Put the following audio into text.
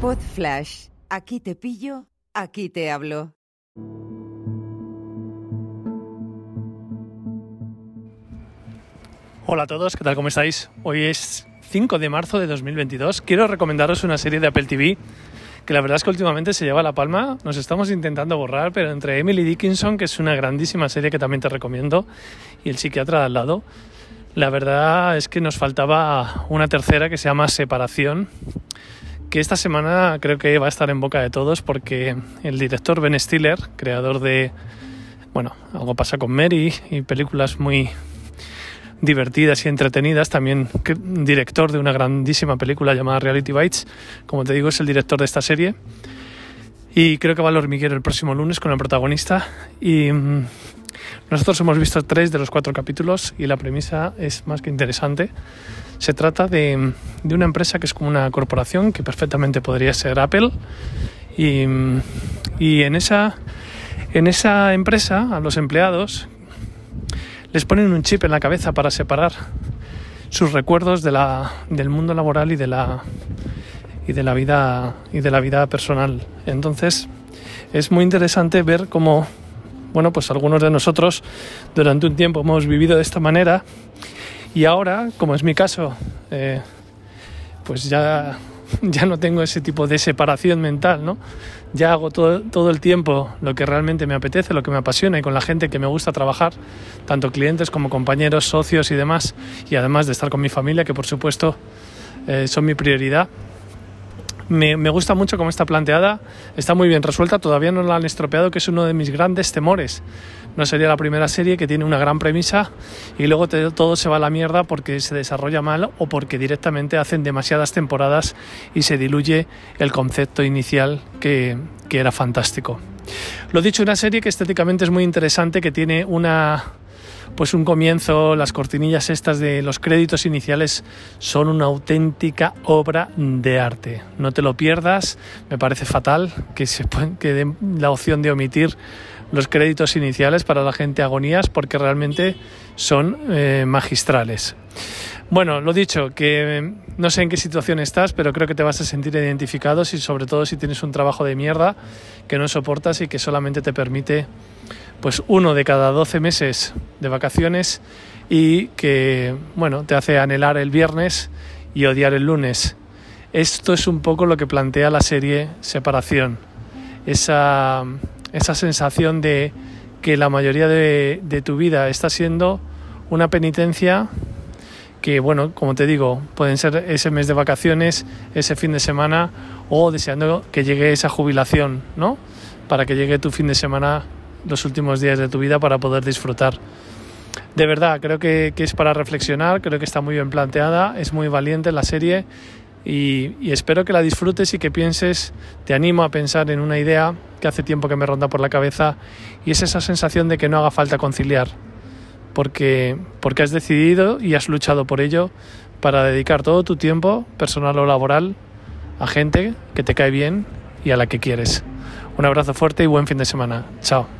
Pod Flash. Aquí te pillo, aquí te hablo. Hola a todos, ¿qué tal? ¿Cómo estáis? Hoy es 5 de marzo de 2022. Quiero recomendaros una serie de Apple TV que la verdad es que últimamente se lleva la palma. Nos estamos intentando borrar, pero entre Emily Dickinson, que es una grandísima serie que también te recomiendo, y El psiquiatra de al lado, la verdad es que nos faltaba una tercera que se llama Separación, que esta semana creo que va a estar en boca de todos porque el director Ben Stiller, creador de, bueno, algo pasa con Mary y películas muy divertidas y entretenidas, también director de una grandísima película llamada Reality Bites, como te digo, es el director de esta serie. Y creo que va al hormiguero el próximo lunes con el protagonista. Y mm, nosotros hemos visto tres de los cuatro capítulos y la premisa es más que interesante. Se trata de, de una empresa que es como una corporación que perfectamente podría ser Apple. Y, y en, esa, en esa empresa, a los empleados, les ponen un chip en la cabeza para separar sus recuerdos de la, del mundo laboral y de la y de la vida y de la vida personal. Entonces es muy interesante ver cómo bueno pues algunos de nosotros durante un tiempo hemos vivido de esta manera y ahora como es mi caso eh, pues ya ya no tengo ese tipo de separación mental, ¿no? Ya hago todo, todo, el tiempo lo que realmente me apetece, lo que me apasiona y con la gente que me gusta trabajar, tanto clientes como compañeros, socios y demás, y además de estar con mi familia, que por supuesto eh, son mi prioridad. Me, gusta mucho cómo está planteada, está muy bien resuelta, todavía no la han estropeado, que es uno de mis grandes temores no sería la primera serie que tiene una gran premisa y luego todo se va a la mierda porque se desarrolla mal o porque directamente hacen demasiadas temporadas y se diluye el concepto inicial que, que era fantástico. Lo dicho, una serie que estéticamente es muy interesante, que tiene una pues un comienzo, las cortinillas estas de los créditos iniciales son una auténtica obra de arte. No te lo pierdas, me parece fatal que se que den la opción de omitir los créditos iniciales para la gente agonías porque realmente son eh, magistrales. Bueno, lo dicho, que no sé en qué situación estás, pero creo que te vas a sentir identificado y sobre todo si tienes un trabajo de mierda que no soportas y que solamente te permite pues uno de cada 12 meses de vacaciones y que bueno, te hace anhelar el viernes y odiar el lunes. Esto es un poco lo que plantea la serie Separación. Esa esa sensación de que la mayoría de, tu vida está siendo una penitencia que, bueno, como te digo, pueden ser ese mes de vacaciones, ese fin de semana o deseando que llegue esa jubilación, ¿no? Para que llegue tu fin de semana los últimos días de tu vida para poder disfrutar. De verdad, creo que, es para reflexionar, creo que está muy bien planteada, es muy valiente la serie y, espero que la disfrutes y que pienses, te animo a pensar en una idea que hace tiempo que me ronda por la cabeza y es esa sensación de que no haga falta conciliar, porque, porque has decidido y has luchado por ello para dedicar todo tu tiempo, personal o laboral, a gente que te cae bien y a la que quieres. Un abrazo fuerte y buen fin de semana. Chao.